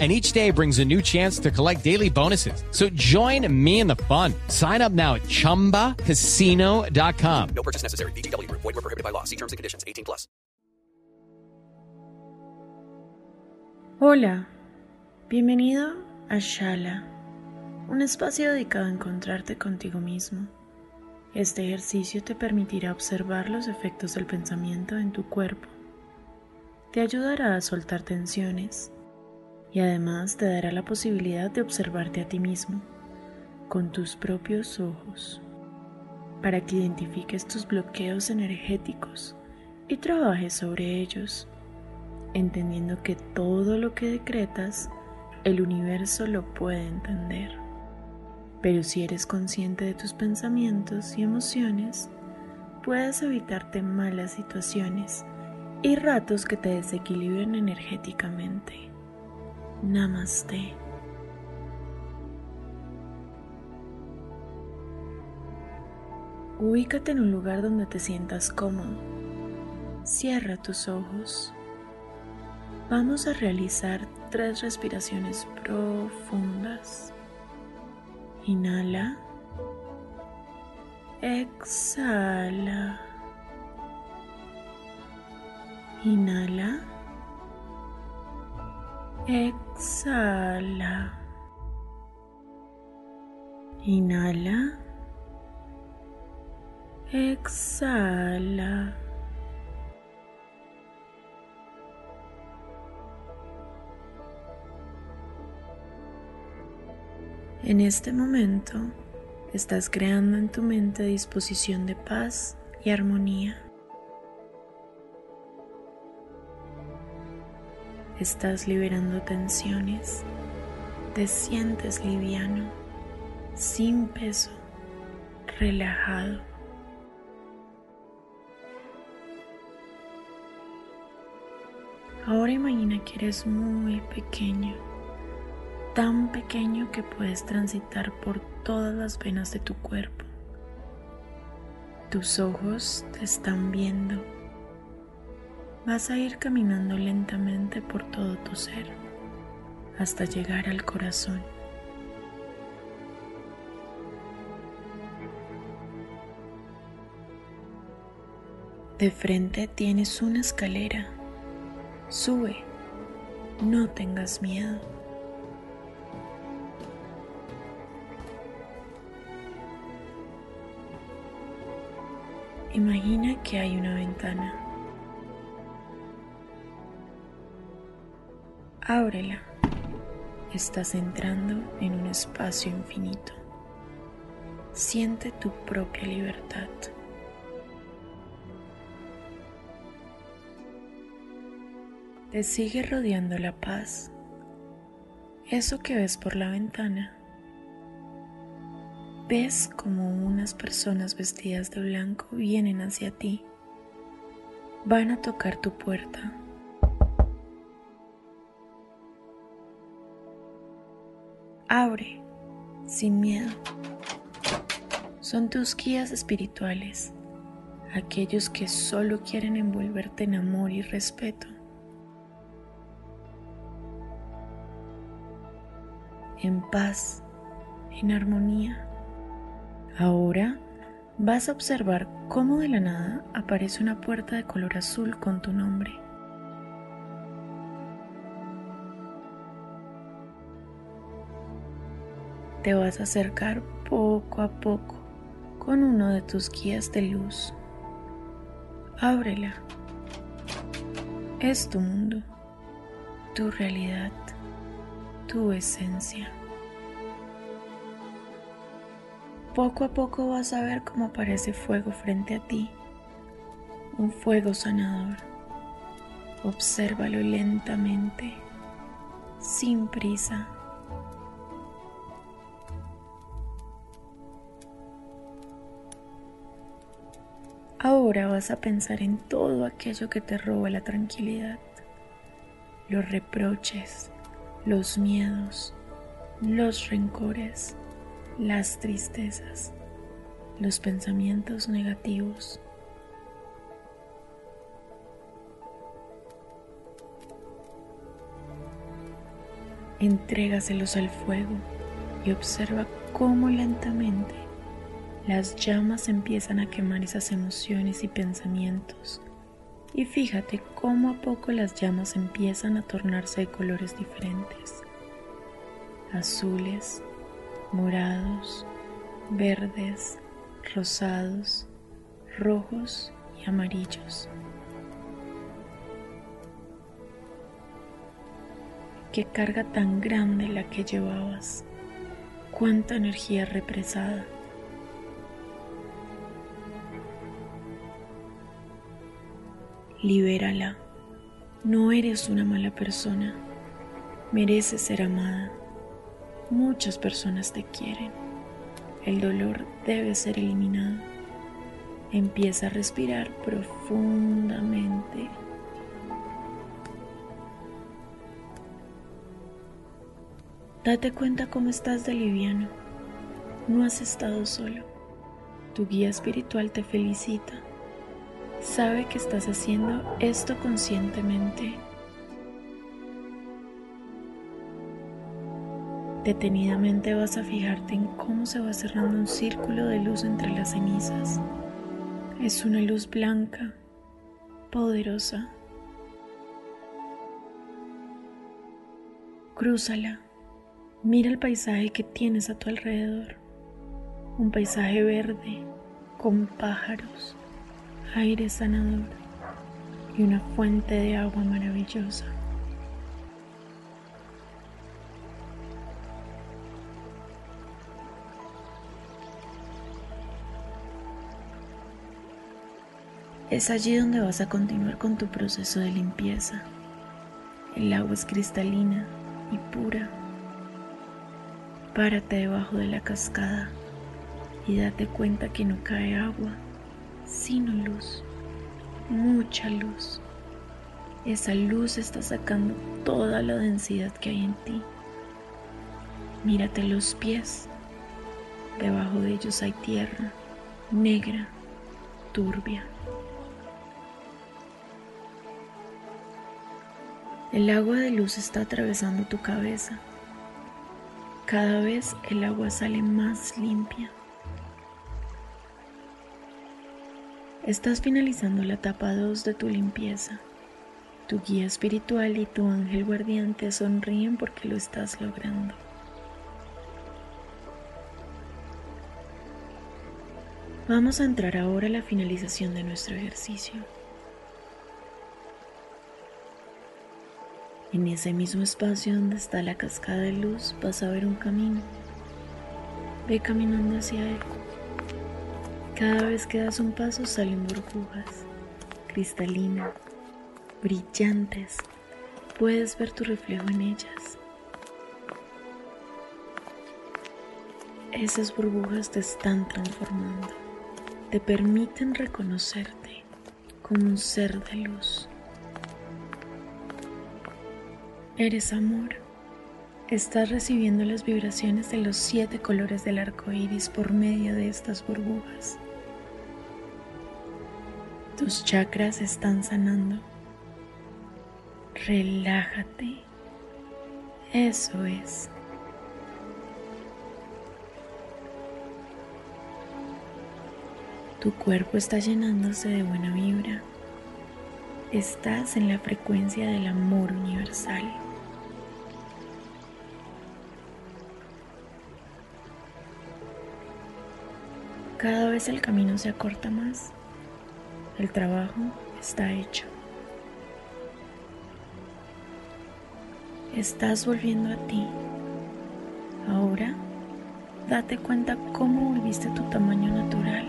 and each day brings a new chance to collect daily bonuses. So join me in the fun. Sign up now at ChumbaCasino.com. No purchase necessary. BGW. Void were prohibited by law. See terms and conditions. 18 plus. Hola. Bienvenido a Shala, un espacio dedicado a encontrarte contigo mismo. Este ejercicio te permitirá observar los efectos del pensamiento en tu cuerpo. Te ayudará a soltar tensiones y además te dará la posibilidad de observarte a ti mismo con tus propios ojos para que identifiques tus bloqueos energéticos y trabajes sobre ellos, entendiendo que todo lo que decretas el universo lo puede entender. Pero si eres consciente de tus pensamientos y emociones, puedes evitarte malas situaciones y ratos que te desequilibren energéticamente. Namaste. Ubícate en un lugar donde te sientas cómodo. Cierra tus ojos. Vamos a realizar tres respiraciones profundas. Inhala. Exhala. Inhala. Exhala. Inhala. Exhala. En este momento estás creando en tu mente disposición de paz y armonía. Estás liberando tensiones. Te sientes liviano, sin peso, relajado. Ahora imagina que eres muy pequeño, tan pequeño que puedes transitar por todas las venas de tu cuerpo. Tus ojos te están viendo Vas a ir caminando lentamente por todo tu ser hasta llegar al corazón. De frente tienes una escalera. Sube. No tengas miedo. Imagina que hay una ventana. Ábrela. Estás entrando en un espacio infinito. Siente tu propia libertad. Te sigue rodeando la paz. Eso que ves por la ventana. Ves como unas personas vestidas de blanco vienen hacia ti. Van a tocar tu puerta Abre, sin miedo. Son tus guías espirituales, aquellos que solo quieren envolverte en amor y respeto. En paz, en armonía. Ahora vas a observar cómo de la nada aparece una puerta de color azul con tu nombre. Te vas a acercar poco a poco con uno de tus guías de luz. Ábrela. Es tu mundo, tu realidad, tu esencia. Poco a poco vas a ver cómo aparece fuego frente a ti, un fuego sanador. Obsérvalo lentamente, sin prisa. Ahora vas a pensar en todo aquello que te roba la tranquilidad, los reproches, los miedos, los rencores, las tristezas, los pensamientos negativos. Entrégaselos al fuego y observa cómo lentamente las llamas empiezan a quemar esas emociones y pensamientos. Y fíjate cómo a poco las llamas empiezan a tornarse de colores diferentes. Azules, morados, verdes, rosados, rojos y amarillos. Qué carga tan grande la que llevabas. Cuánta energía represada. Libérala. No eres una mala persona. Mereces ser amada. Muchas personas te quieren. El dolor debe ser eliminado. Empieza a respirar profundamente. Date cuenta cómo estás de liviano. No has estado solo. Tu guía espiritual te felicita Sabe que estás haciendo esto conscientemente. Detenidamente vas a fijarte en cómo se va cerrando un círculo de luz entre las cenizas. Es una luz blanca, poderosa. Crúzala. Mira el paisaje que tienes a tu alrededor. Un paisaje verde con pájaros aire sanador y una fuente de agua maravillosa. Es allí donde vas a continuar con tu proceso de limpieza. El agua es cristalina y pura. Párate debajo de la cascada y date cuenta que no cae agua sino luz, mucha luz. Esa luz está sacando toda la densidad que hay en ti. Mírate los pies. Debajo de ellos hay tierra negra, turbia. El agua de luz está atravesando tu cabeza. Cada vez el agua sale más limpia. Estás finalizando la etapa 2 de tu limpieza. Tu guía espiritual y tu ángel guardián te sonríen porque lo estás logrando. Vamos a entrar ahora a la finalización de nuestro ejercicio. En ese mismo espacio donde está la cascada de luz vas a ver un camino. Ve caminando hacia él. Cada vez que das un paso salen burbujas, cristalinas, brillantes. Puedes ver tu reflejo en ellas. Esas burbujas te están transformando, te permiten reconocerte como un ser de luz. Eres amor. Estás recibiendo las vibraciones de los siete colores del arco iris por medio de estas burbujas. Tus chakras están sanando. Relájate. Eso es. Tu cuerpo está llenándose de buena vibra. Estás en la frecuencia del amor universal. Cada vez el camino se acorta más. El trabajo está hecho. Estás volviendo a ti. Ahora, date cuenta cómo volviste a tu tamaño natural.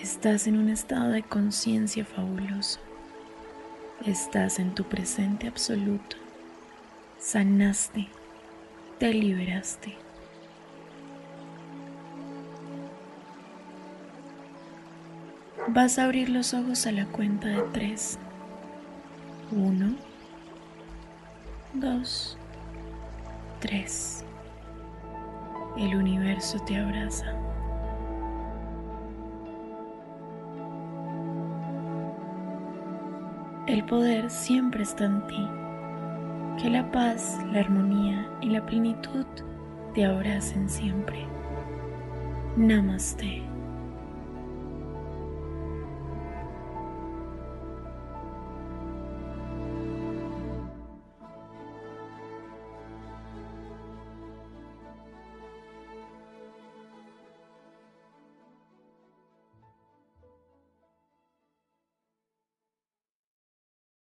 Estás en un estado de conciencia fabuloso. Estás en tu presente absoluto. Sanaste. Te liberaste. Vas a abrir los ojos a la cuenta de tres. Uno, dos, tres. El universo te abraza. El poder siempre está en ti. Que la paz, la armonía y la plenitud te abracen siempre. Namaste.